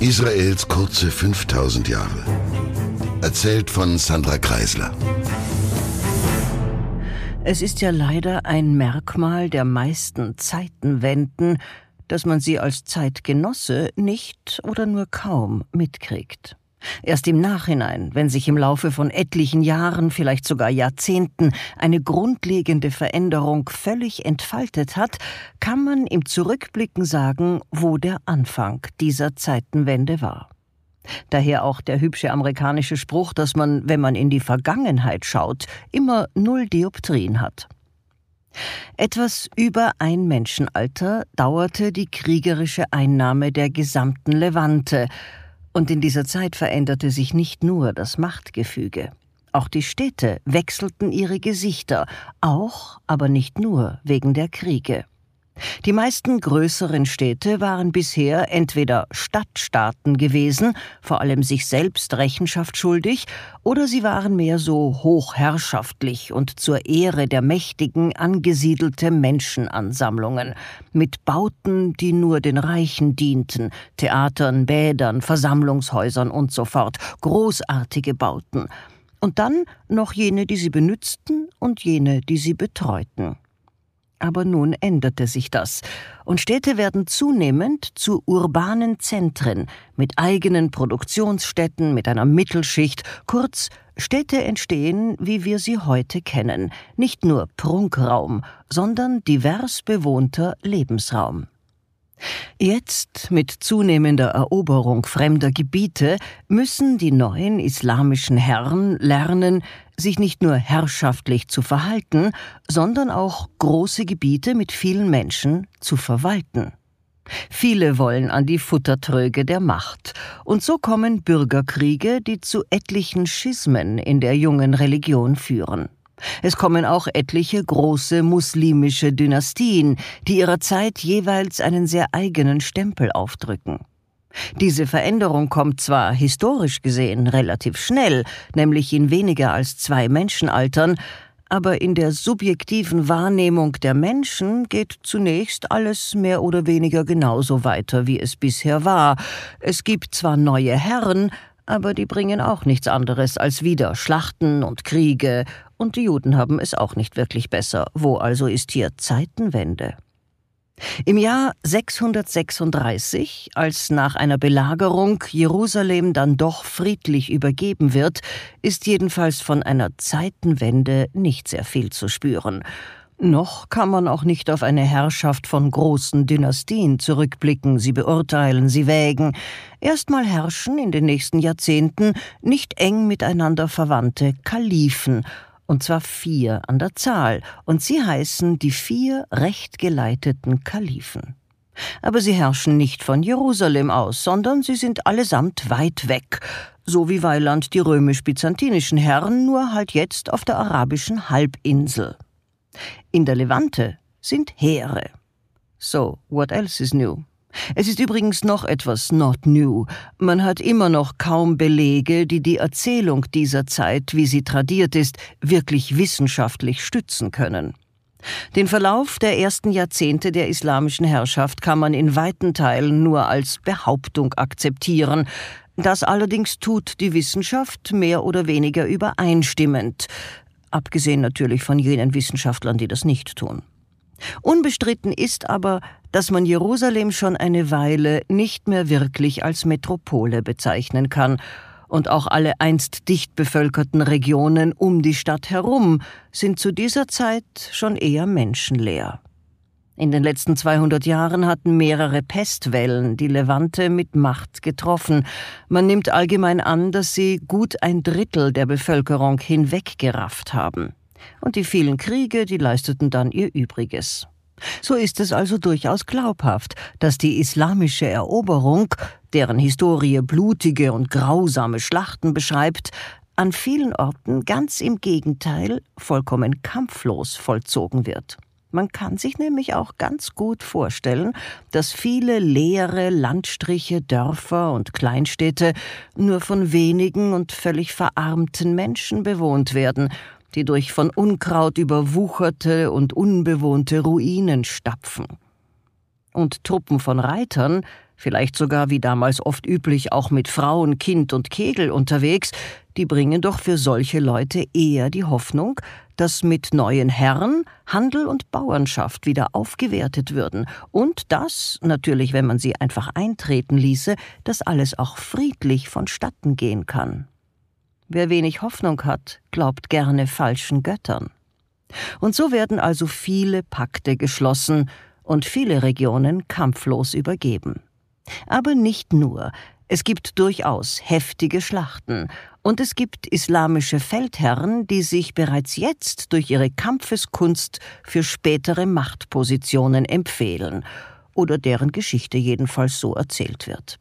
Israels kurze 5000 Jahre. Erzählt von Sandra Kreisler. Es ist ja leider ein Merkmal der meisten Zeitenwenden, dass man sie als Zeitgenosse nicht oder nur kaum mitkriegt. Erst im Nachhinein, wenn sich im Laufe von etlichen Jahren, vielleicht sogar Jahrzehnten, eine grundlegende Veränderung völlig entfaltet hat, kann man im Zurückblicken sagen, wo der Anfang dieser Zeitenwende war. Daher auch der hübsche amerikanische Spruch, dass man, wenn man in die Vergangenheit schaut, immer null Dioptrien hat. Etwas über ein Menschenalter dauerte die kriegerische Einnahme der gesamten Levante, und in dieser Zeit veränderte sich nicht nur das Machtgefüge. Auch die Städte wechselten ihre Gesichter, auch, aber nicht nur wegen der Kriege. Die meisten größeren Städte waren bisher entweder Stadtstaaten gewesen, vor allem sich selbst Rechenschaft schuldig, oder sie waren mehr so hochherrschaftlich und zur Ehre der Mächtigen angesiedelte Menschenansammlungen, mit Bauten, die nur den Reichen dienten, Theatern, Bädern, Versammlungshäusern und so fort, großartige Bauten, und dann noch jene, die sie benützten und jene, die sie betreuten. Aber nun änderte sich das, und Städte werden zunehmend zu urbanen Zentren mit eigenen Produktionsstätten, mit einer Mittelschicht, kurz Städte entstehen, wie wir sie heute kennen, nicht nur Prunkraum, sondern divers bewohnter Lebensraum. Jetzt, mit zunehmender Eroberung fremder Gebiete, müssen die neuen islamischen Herren lernen, sich nicht nur herrschaftlich zu verhalten, sondern auch große Gebiete mit vielen Menschen zu verwalten. Viele wollen an die Futtertröge der Macht, und so kommen Bürgerkriege, die zu etlichen Schismen in der jungen Religion führen. Es kommen auch etliche große muslimische Dynastien, die ihrer Zeit jeweils einen sehr eigenen Stempel aufdrücken. Diese Veränderung kommt zwar historisch gesehen relativ schnell, nämlich in weniger als zwei Menschenaltern, aber in der subjektiven Wahrnehmung der Menschen geht zunächst alles mehr oder weniger genauso weiter, wie es bisher war. Es gibt zwar neue Herren, aber die bringen auch nichts anderes als wieder Schlachten und Kriege, und die Juden haben es auch nicht wirklich besser. Wo also ist hier Zeitenwende? Im Jahr 636, als nach einer Belagerung Jerusalem dann doch friedlich übergeben wird, ist jedenfalls von einer Zeitenwende nicht sehr viel zu spüren. Noch kann man auch nicht auf eine Herrschaft von großen Dynastien zurückblicken, sie beurteilen, sie wägen. Erstmal herrschen in den nächsten Jahrzehnten nicht eng miteinander verwandte Kalifen, und zwar vier an der Zahl, und sie heißen die vier rechtgeleiteten Kalifen. Aber sie herrschen nicht von Jerusalem aus, sondern sie sind allesamt weit weg, so wie Weiland die römisch-byzantinischen Herren, nur halt jetzt auf der arabischen Halbinsel. In der Levante sind Heere. So, what else is new? Es ist übrigens noch etwas not new. Man hat immer noch kaum Belege, die die Erzählung dieser Zeit, wie sie tradiert ist, wirklich wissenschaftlich stützen können. Den Verlauf der ersten Jahrzehnte der islamischen Herrschaft kann man in weiten Teilen nur als Behauptung akzeptieren. Das allerdings tut die Wissenschaft mehr oder weniger übereinstimmend, abgesehen natürlich von jenen Wissenschaftlern, die das nicht tun. Unbestritten ist aber, dass man Jerusalem schon eine Weile nicht mehr wirklich als Metropole bezeichnen kann, und auch alle einst dicht bevölkerten Regionen um die Stadt herum sind zu dieser Zeit schon eher menschenleer. In den letzten 200 Jahren hatten mehrere Pestwellen die Levante mit Macht getroffen. Man nimmt allgemein an, dass sie gut ein Drittel der Bevölkerung hinweggerafft haben und die vielen Kriege, die leisteten dann ihr Übriges. So ist es also durchaus glaubhaft, dass die islamische Eroberung, deren Historie blutige und grausame Schlachten beschreibt, an vielen Orten ganz im Gegenteil vollkommen kampflos vollzogen wird. Man kann sich nämlich auch ganz gut vorstellen, dass viele leere Landstriche, Dörfer und Kleinstädte nur von wenigen und völlig verarmten Menschen bewohnt werden die durch von Unkraut überwucherte und unbewohnte Ruinen stapfen. Und Truppen von Reitern vielleicht sogar wie damals oft üblich auch mit Frauen, Kind und Kegel unterwegs, die bringen doch für solche Leute eher die Hoffnung, dass mit neuen Herren Handel und Bauernschaft wieder aufgewertet würden und dass, natürlich wenn man sie einfach eintreten ließe, das alles auch friedlich vonstatten gehen kann. Wer wenig Hoffnung hat, glaubt gerne falschen Göttern. Und so werden also viele Pakte geschlossen und viele Regionen kampflos übergeben. Aber nicht nur, es gibt durchaus heftige Schlachten, und es gibt islamische Feldherren, die sich bereits jetzt durch ihre Kampfeskunst für spätere Machtpositionen empfehlen, oder deren Geschichte jedenfalls so erzählt wird.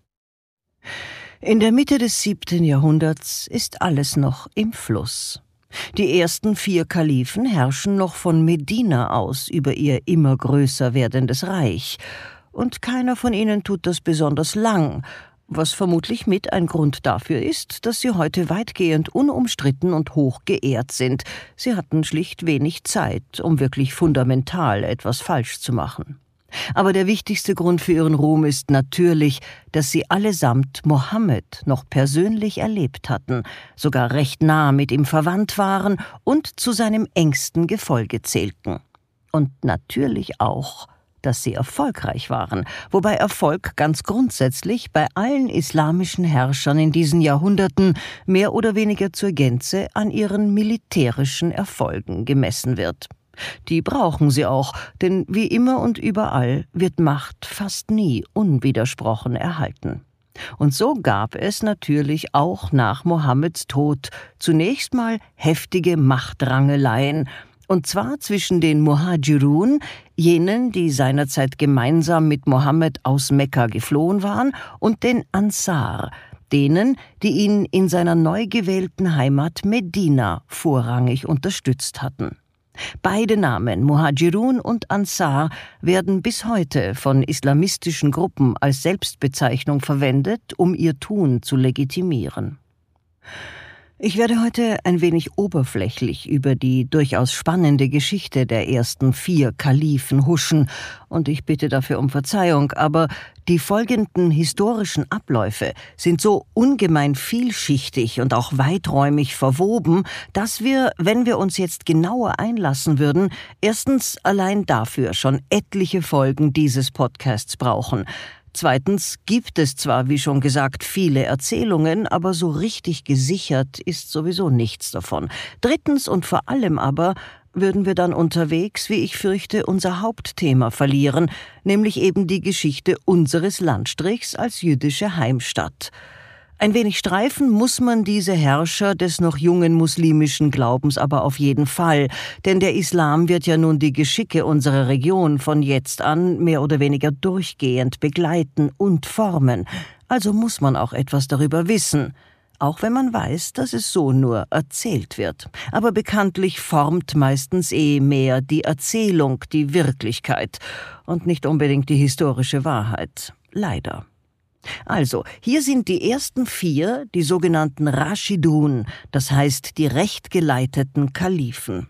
In der Mitte des siebten Jahrhunderts ist alles noch im Fluss. Die ersten vier Kalifen herrschen noch von Medina aus über ihr immer größer werdendes Reich, und keiner von ihnen tut das besonders lang, was vermutlich mit ein Grund dafür ist, dass sie heute weitgehend unumstritten und hoch geehrt sind. Sie hatten schlicht wenig Zeit, um wirklich fundamental etwas falsch zu machen. Aber der wichtigste Grund für ihren Ruhm ist natürlich, dass sie allesamt Mohammed noch persönlich erlebt hatten, sogar recht nah mit ihm verwandt waren und zu seinem engsten Gefolge zählten. Und natürlich auch, dass sie erfolgreich waren, wobei Erfolg ganz grundsätzlich bei allen islamischen Herrschern in diesen Jahrhunderten mehr oder weniger zur Gänze an ihren militärischen Erfolgen gemessen wird. Die brauchen sie auch, denn wie immer und überall wird Macht fast nie unwidersprochen erhalten. Und so gab es natürlich auch nach Mohammeds Tod zunächst mal heftige Machtrangeleien, und zwar zwischen den Muhajirun, jenen, die seinerzeit gemeinsam mit Mohammed aus Mekka geflohen waren, und den Ansar, denen, die ihn in seiner neu gewählten Heimat Medina vorrangig unterstützt hatten. Beide Namen, Muhajirun und Ansar, werden bis heute von islamistischen Gruppen als Selbstbezeichnung verwendet, um ihr Tun zu legitimieren. Ich werde heute ein wenig oberflächlich über die durchaus spannende Geschichte der ersten vier Kalifen huschen, und ich bitte dafür um Verzeihung, aber die folgenden historischen Abläufe sind so ungemein vielschichtig und auch weiträumig verwoben, dass wir, wenn wir uns jetzt genauer einlassen würden, erstens allein dafür schon etliche Folgen dieses Podcasts brauchen, Zweitens gibt es zwar, wie schon gesagt, viele Erzählungen, aber so richtig gesichert ist sowieso nichts davon. Drittens und vor allem aber würden wir dann unterwegs, wie ich fürchte, unser Hauptthema verlieren, nämlich eben die Geschichte unseres Landstrichs als jüdische Heimstatt. Ein wenig streifen muss man diese Herrscher des noch jungen muslimischen Glaubens aber auf jeden Fall, denn der Islam wird ja nun die Geschicke unserer Region von jetzt an mehr oder weniger durchgehend begleiten und formen, also muss man auch etwas darüber wissen, auch wenn man weiß, dass es so nur erzählt wird. Aber bekanntlich formt meistens eh mehr die Erzählung die Wirklichkeit und nicht unbedingt die historische Wahrheit. Leider. Also, hier sind die ersten vier, die sogenannten Rashidun, das heißt die rechtgeleiteten Kalifen.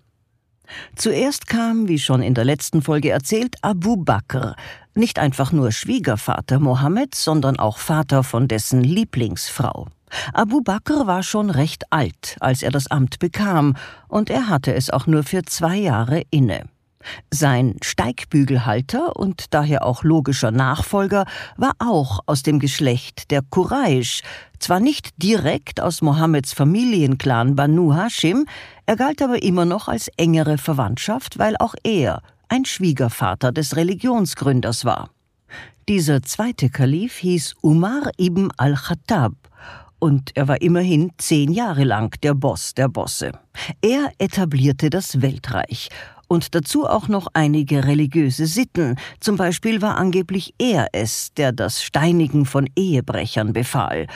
Zuerst kam, wie schon in der letzten Folge erzählt, Abu Bakr, nicht einfach nur Schwiegervater Mohammeds, sondern auch Vater von dessen Lieblingsfrau. Abu Bakr war schon recht alt, als er das Amt bekam, und er hatte es auch nur für zwei Jahre inne. Sein Steigbügelhalter und daher auch logischer Nachfolger war auch aus dem Geschlecht der Quraysh, zwar nicht direkt aus Mohammeds Familienclan Banu Hashim, er galt aber immer noch als engere Verwandtschaft, weil auch er ein Schwiegervater des Religionsgründers war. Dieser zweite Kalif hieß Umar ibn al-Khattab und er war immerhin zehn Jahre lang der Boss der Bosse. Er etablierte das Weltreich und dazu auch noch einige religiöse Sitten. Zum Beispiel war angeblich er es, der das Steinigen von Ehebrechern befahl.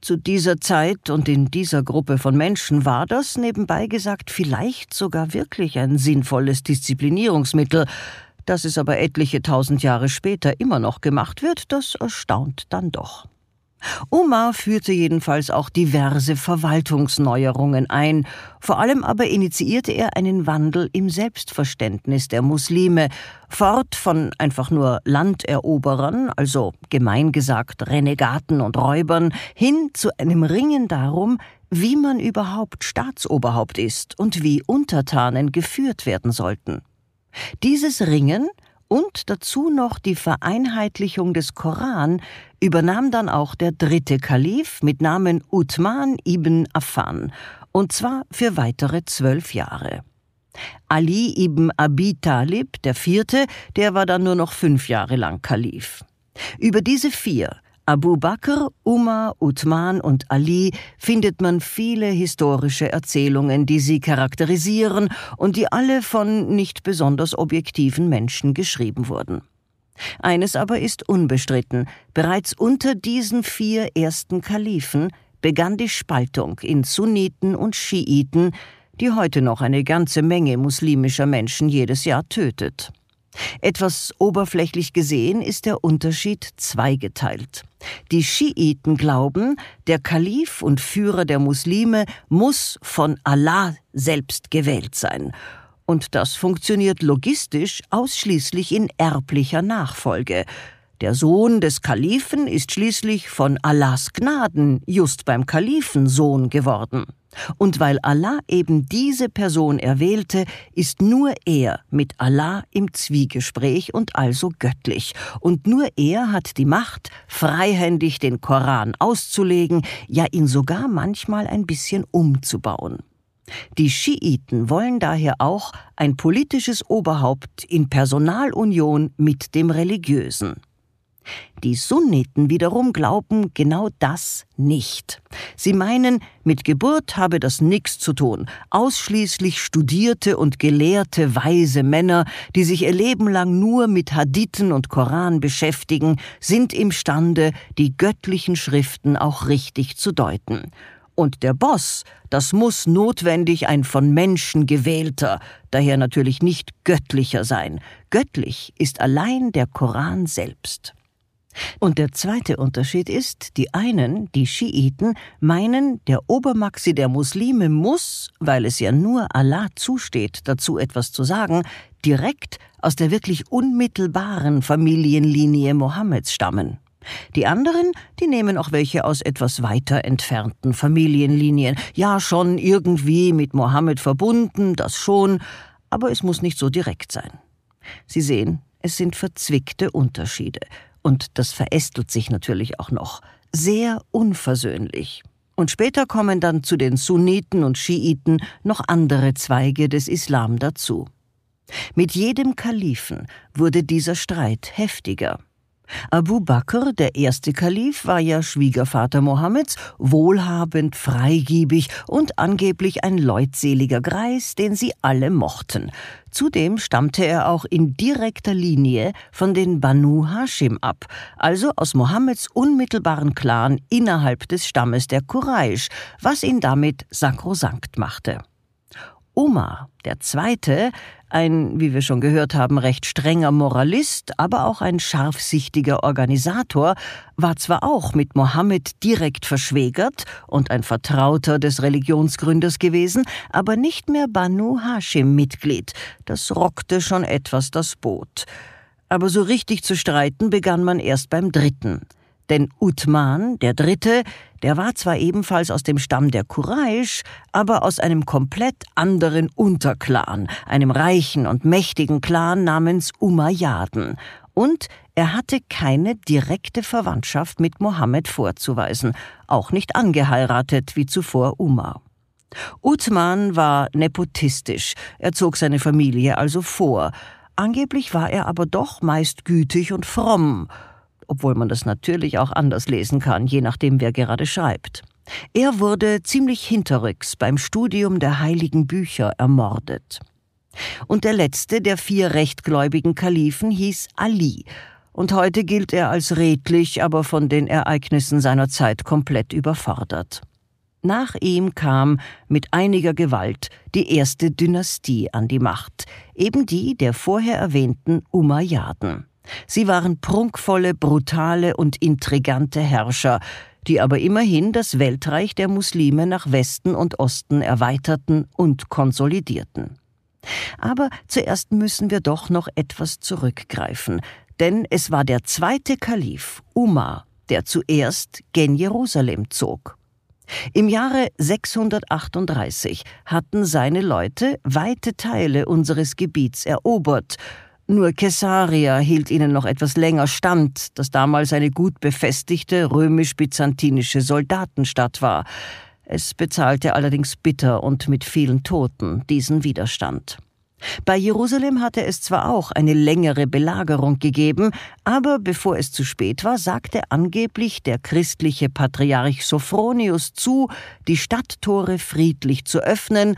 Zu dieser Zeit und in dieser Gruppe von Menschen war das, nebenbei gesagt, vielleicht sogar wirklich ein sinnvolles Disziplinierungsmittel. Dass es aber etliche tausend Jahre später immer noch gemacht wird, das erstaunt dann doch. Omar führte jedenfalls auch diverse Verwaltungsneuerungen ein, vor allem aber initiierte er einen Wandel im Selbstverständnis der Muslime, fort von einfach nur Landeroberern, also gemein gesagt Renegaten und Räubern, hin zu einem Ringen darum, wie man überhaupt Staatsoberhaupt ist und wie Untertanen geführt werden sollten. Dieses Ringen und dazu noch die Vereinheitlichung des Koran übernahm dann auch der dritte Kalif mit Namen Uthman ibn Affan, und zwar für weitere zwölf Jahre. Ali ibn Abi Talib, der vierte, der war dann nur noch fünf Jahre lang Kalif. Über diese vier, Abu Bakr, Umar, Uthman und Ali findet man viele historische Erzählungen, die sie charakterisieren und die alle von nicht besonders objektiven Menschen geschrieben wurden. Eines aber ist unbestritten, bereits unter diesen vier ersten Kalifen begann die Spaltung in Sunniten und Schiiten, die heute noch eine ganze Menge muslimischer Menschen jedes Jahr tötet. Etwas oberflächlich gesehen ist der Unterschied zweigeteilt. Die Schiiten glauben, der Kalif und Führer der Muslime muss von Allah selbst gewählt sein. Und das funktioniert logistisch ausschließlich in erblicher Nachfolge. Der Sohn des Kalifen ist schließlich von Allahs Gnaden just beim Kalifen Sohn geworden. Und weil Allah eben diese Person erwählte, ist nur er mit Allah im Zwiegespräch und also göttlich. Und nur er hat die Macht, freihändig den Koran auszulegen, ja ihn sogar manchmal ein bisschen umzubauen. Die Schiiten wollen daher auch ein politisches Oberhaupt in Personalunion mit dem Religiösen. Die Sunniten wiederum glauben genau das nicht. Sie meinen, mit Geburt habe das nichts zu tun. Ausschließlich studierte und gelehrte weise Männer, die sich ihr Leben lang nur mit Hadithen und Koran beschäftigen, sind imstande, die göttlichen Schriften auch richtig zu deuten. Und der Boss, das muss notwendig ein von Menschen gewählter, daher natürlich nicht göttlicher sein. Göttlich ist allein der Koran selbst. Und der zweite Unterschied ist, die einen, die Schiiten, meinen, der Obermaxi der Muslime muss, weil es ja nur Allah zusteht, dazu etwas zu sagen, direkt aus der wirklich unmittelbaren Familienlinie Mohammeds stammen. Die anderen, die nehmen auch welche aus etwas weiter entfernten Familienlinien. Ja, schon irgendwie mit Mohammed verbunden, das schon, aber es muss nicht so direkt sein. Sie sehen, es sind verzwickte Unterschiede, und das verästelt sich natürlich auch noch, sehr unversöhnlich. Und später kommen dann zu den Sunniten und Schiiten noch andere Zweige des Islam dazu. Mit jedem Kalifen wurde dieser Streit heftiger. Abu Bakr, der erste Kalif, war ja Schwiegervater Mohammeds, wohlhabend, freigiebig und angeblich ein leutseliger Greis, den sie alle mochten. Zudem stammte er auch in direkter Linie von den Banu Hashim ab, also aus Mohammeds unmittelbaren Clan innerhalb des Stammes der Quraysh, was ihn damit sakrosankt machte. Umar, der Zweite, ein, wie wir schon gehört haben, recht strenger Moralist, aber auch ein scharfsichtiger Organisator, war zwar auch mit Mohammed direkt verschwägert und ein Vertrauter des Religionsgründers gewesen, aber nicht mehr Banu Hashim Mitglied. Das rockte schon etwas das Boot. Aber so richtig zu streiten begann man erst beim dritten. Denn Uthman, der Dritte, der war zwar ebenfalls aus dem Stamm der Quraysh, aber aus einem komplett anderen Unterclan, einem reichen und mächtigen Clan namens Umayyaden. Und er hatte keine direkte Verwandtschaft mit Mohammed vorzuweisen, auch nicht angeheiratet wie zuvor Umar. Uthman war nepotistisch, er zog seine Familie also vor. Angeblich war er aber doch meist gütig und fromm, obwohl man das natürlich auch anders lesen kann, je nachdem, wer gerade schreibt. Er wurde ziemlich hinterrücks beim Studium der heiligen Bücher ermordet. Und der letzte der vier rechtgläubigen Kalifen hieß Ali, und heute gilt er als redlich, aber von den Ereignissen seiner Zeit komplett überfordert. Nach ihm kam mit einiger Gewalt die erste Dynastie an die Macht, eben die der vorher erwähnten Umayyaden. Sie waren prunkvolle, brutale und intrigante Herrscher, die aber immerhin das Weltreich der Muslime nach Westen und Osten erweiterten und konsolidierten. Aber zuerst müssen wir doch noch etwas zurückgreifen, denn es war der zweite Kalif, Umar, der zuerst gen Jerusalem zog. Im Jahre 638 hatten seine Leute weite Teile unseres Gebiets erobert nur Caesarea hielt ihnen noch etwas länger stand, das damals eine gut befestigte römisch-byzantinische Soldatenstadt war. Es bezahlte allerdings bitter und mit vielen Toten diesen Widerstand. Bei Jerusalem hatte es zwar auch eine längere Belagerung gegeben, aber bevor es zu spät war, sagte angeblich der christliche Patriarch Sophronius zu, die Stadttore friedlich zu öffnen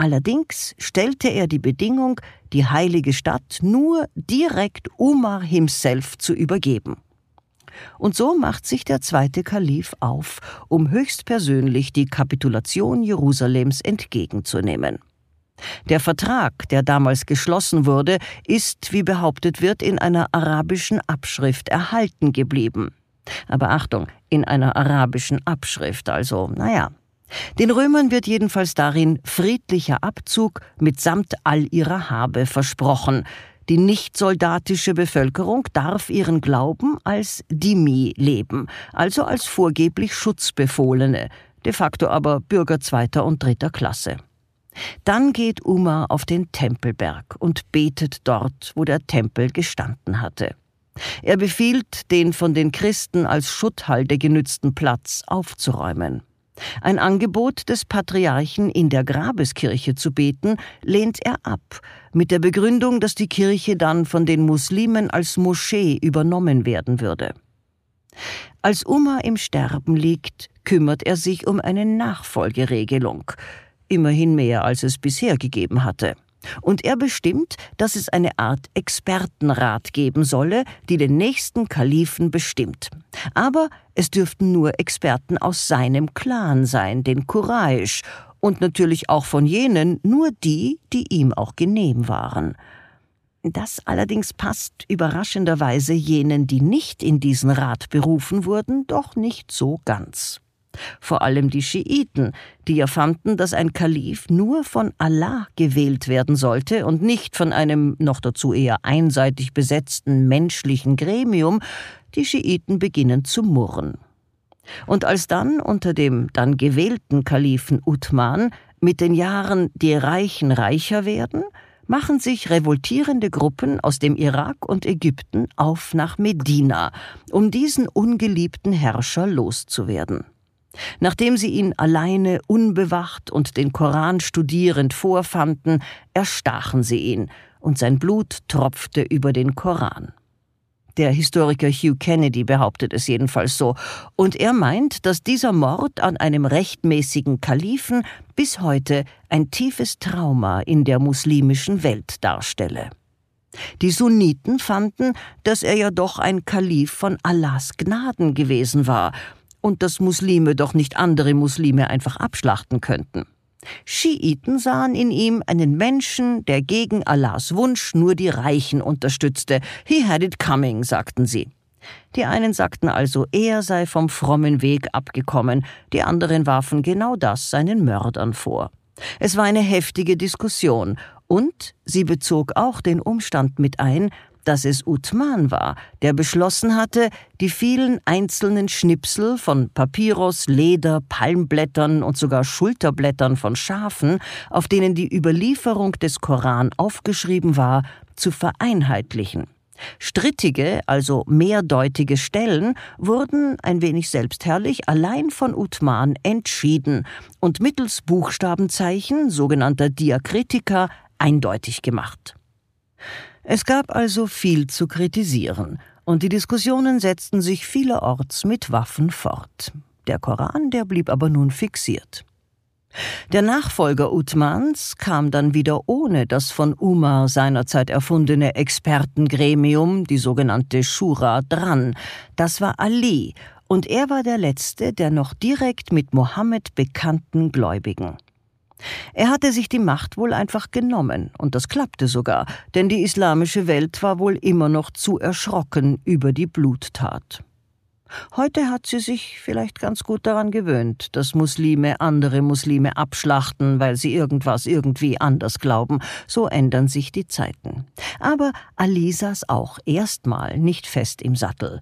Allerdings stellte er die Bedingung, die heilige Stadt nur direkt Umar himself zu übergeben. Und so macht sich der zweite Kalif auf, um höchstpersönlich die Kapitulation Jerusalems entgegenzunehmen. Der Vertrag, der damals geschlossen wurde, ist, wie behauptet wird, in einer arabischen Abschrift erhalten geblieben. Aber Achtung, in einer arabischen Abschrift, also, naja, den Römern wird jedenfalls darin friedlicher Abzug mitsamt all ihrer Habe versprochen. Die nicht-soldatische Bevölkerung darf ihren Glauben als Dimi leben, also als vorgeblich Schutzbefohlene, de facto aber Bürger zweiter und dritter Klasse. Dann geht Uma auf den Tempelberg und betet dort, wo der Tempel gestanden hatte. Er befiehlt, den von den Christen als Schutthalde genützten Platz aufzuräumen. Ein Angebot des Patriarchen in der Grabeskirche zu beten, lehnt er ab, mit der Begründung, dass die Kirche dann von den Muslimen als Moschee übernommen werden würde. Als Umar im Sterben liegt, kümmert er sich um eine Nachfolgeregelung, immerhin mehr als es bisher gegeben hatte. Und er bestimmt, dass es eine Art Expertenrat geben solle, die den nächsten Kalifen bestimmt. Aber es dürften nur Experten aus seinem Clan sein, den Quraysh, und natürlich auch von jenen nur die, die ihm auch genehm waren. Das allerdings passt überraschenderweise jenen, die nicht in diesen Rat berufen wurden, doch nicht so ganz. Vor allem die Schiiten, die ja fanden, dass ein Kalif nur von Allah gewählt werden sollte und nicht von einem noch dazu eher einseitig besetzten menschlichen Gremium, die Schiiten beginnen zu murren. Und als dann unter dem dann gewählten Kalifen Uthman mit den Jahren die Reichen reicher werden, machen sich revoltierende Gruppen aus dem Irak und Ägypten auf nach Medina, um diesen ungeliebten Herrscher loszuwerden. Nachdem sie ihn alleine, unbewacht und den Koran studierend vorfanden, erstachen sie ihn, und sein Blut tropfte über den Koran. Der Historiker Hugh Kennedy behauptet es jedenfalls so, und er meint, dass dieser Mord an einem rechtmäßigen Kalifen bis heute ein tiefes Trauma in der muslimischen Welt darstelle. Die Sunniten fanden, dass er ja doch ein Kalif von Allahs Gnaden gewesen war und dass Muslime doch nicht andere Muslime einfach abschlachten könnten. Schiiten sahen in ihm einen Menschen, der gegen Allahs Wunsch nur die Reichen unterstützte. He had it coming, sagten sie. Die einen sagten also, er sei vom frommen Weg abgekommen, die anderen warfen genau das seinen Mördern vor. Es war eine heftige Diskussion, und sie bezog auch den Umstand mit ein, dass es Uthman war, der beschlossen hatte, die vielen einzelnen Schnipsel von Papyrus, Leder, Palmblättern und sogar Schulterblättern von Schafen, auf denen die Überlieferung des Koran aufgeschrieben war, zu vereinheitlichen. Strittige, also mehrdeutige Stellen wurden, ein wenig selbstherrlich, allein von Uthman entschieden und mittels Buchstabenzeichen, sogenannter Diakritika, eindeutig gemacht. Es gab also viel zu kritisieren, und die Diskussionen setzten sich vielerorts mit Waffen fort. Der Koran, der blieb aber nun fixiert. Der Nachfolger Uthmans kam dann wieder ohne das von Umar seinerzeit erfundene Expertengremium, die sogenannte Shura, dran. Das war Ali, und er war der Letzte der noch direkt mit Mohammed bekannten Gläubigen. Er hatte sich die Macht wohl einfach genommen, und das klappte sogar, denn die islamische Welt war wohl immer noch zu erschrocken über die Bluttat. Heute hat sie sich vielleicht ganz gut daran gewöhnt, dass Muslime andere Muslime abschlachten, weil sie irgendwas irgendwie anders glauben. So ändern sich die Zeiten. Aber Ali saß auch erstmal nicht fest im Sattel.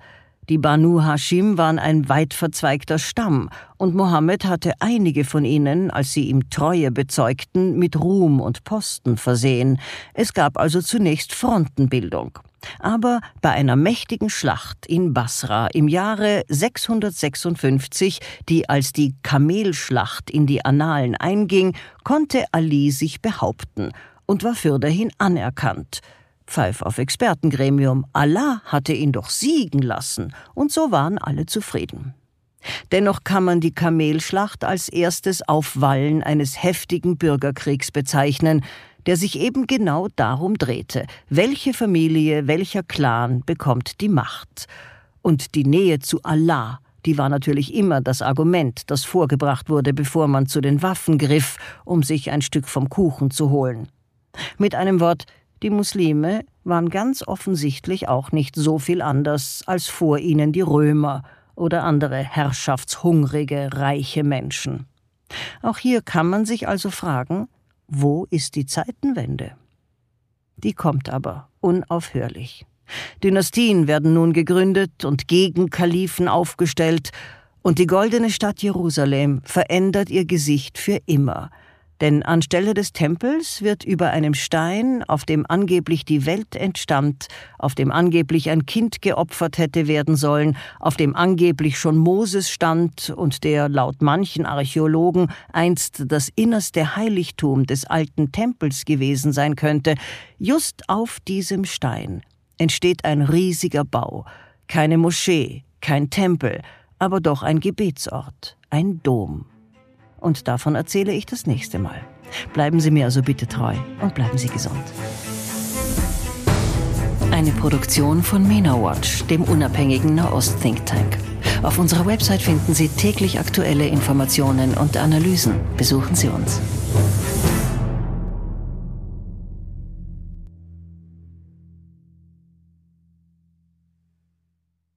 Die Banu Hashim waren ein weit verzweigter Stamm, und Mohammed hatte einige von ihnen, als sie ihm Treue bezeugten, mit Ruhm und Posten versehen. Es gab also zunächst Frontenbildung. Aber bei einer mächtigen Schlacht in Basra im Jahre 656, die als die Kamelschlacht in die Annalen einging, konnte Ali sich behaupten und war fürderhin anerkannt – Pfeif auf Expertengremium. Allah hatte ihn doch siegen lassen, und so waren alle zufrieden. Dennoch kann man die Kamelschlacht als erstes Aufwallen eines heftigen Bürgerkriegs bezeichnen, der sich eben genau darum drehte, welche Familie, welcher Clan bekommt die Macht. Und die Nähe zu Allah, die war natürlich immer das Argument, das vorgebracht wurde, bevor man zu den Waffen griff, um sich ein Stück vom Kuchen zu holen. Mit einem Wort, die Muslime waren ganz offensichtlich auch nicht so viel anders als vor ihnen die Römer oder andere herrschaftshungrige, reiche Menschen. Auch hier kann man sich also fragen, wo ist die Zeitenwende? Die kommt aber unaufhörlich. Dynastien werden nun gegründet und Gegenkalifen aufgestellt, und die goldene Stadt Jerusalem verändert ihr Gesicht für immer – denn anstelle des Tempels wird über einem Stein, auf dem angeblich die Welt entstammt, auf dem angeblich ein Kind geopfert hätte werden sollen, auf dem angeblich schon Moses stand und der laut manchen Archäologen einst das innerste Heiligtum des alten Tempels gewesen sein könnte, just auf diesem Stein entsteht ein riesiger Bau, keine Moschee, kein Tempel, aber doch ein Gebetsort, ein Dom und davon erzähle ich das nächste Mal. Bleiben Sie mir also bitte treu und bleiben Sie gesund. Eine Produktion von MENA Watch, dem unabhängigen Nahost-Think Tank. Auf unserer Website finden Sie täglich aktuelle Informationen und Analysen. Besuchen Sie uns.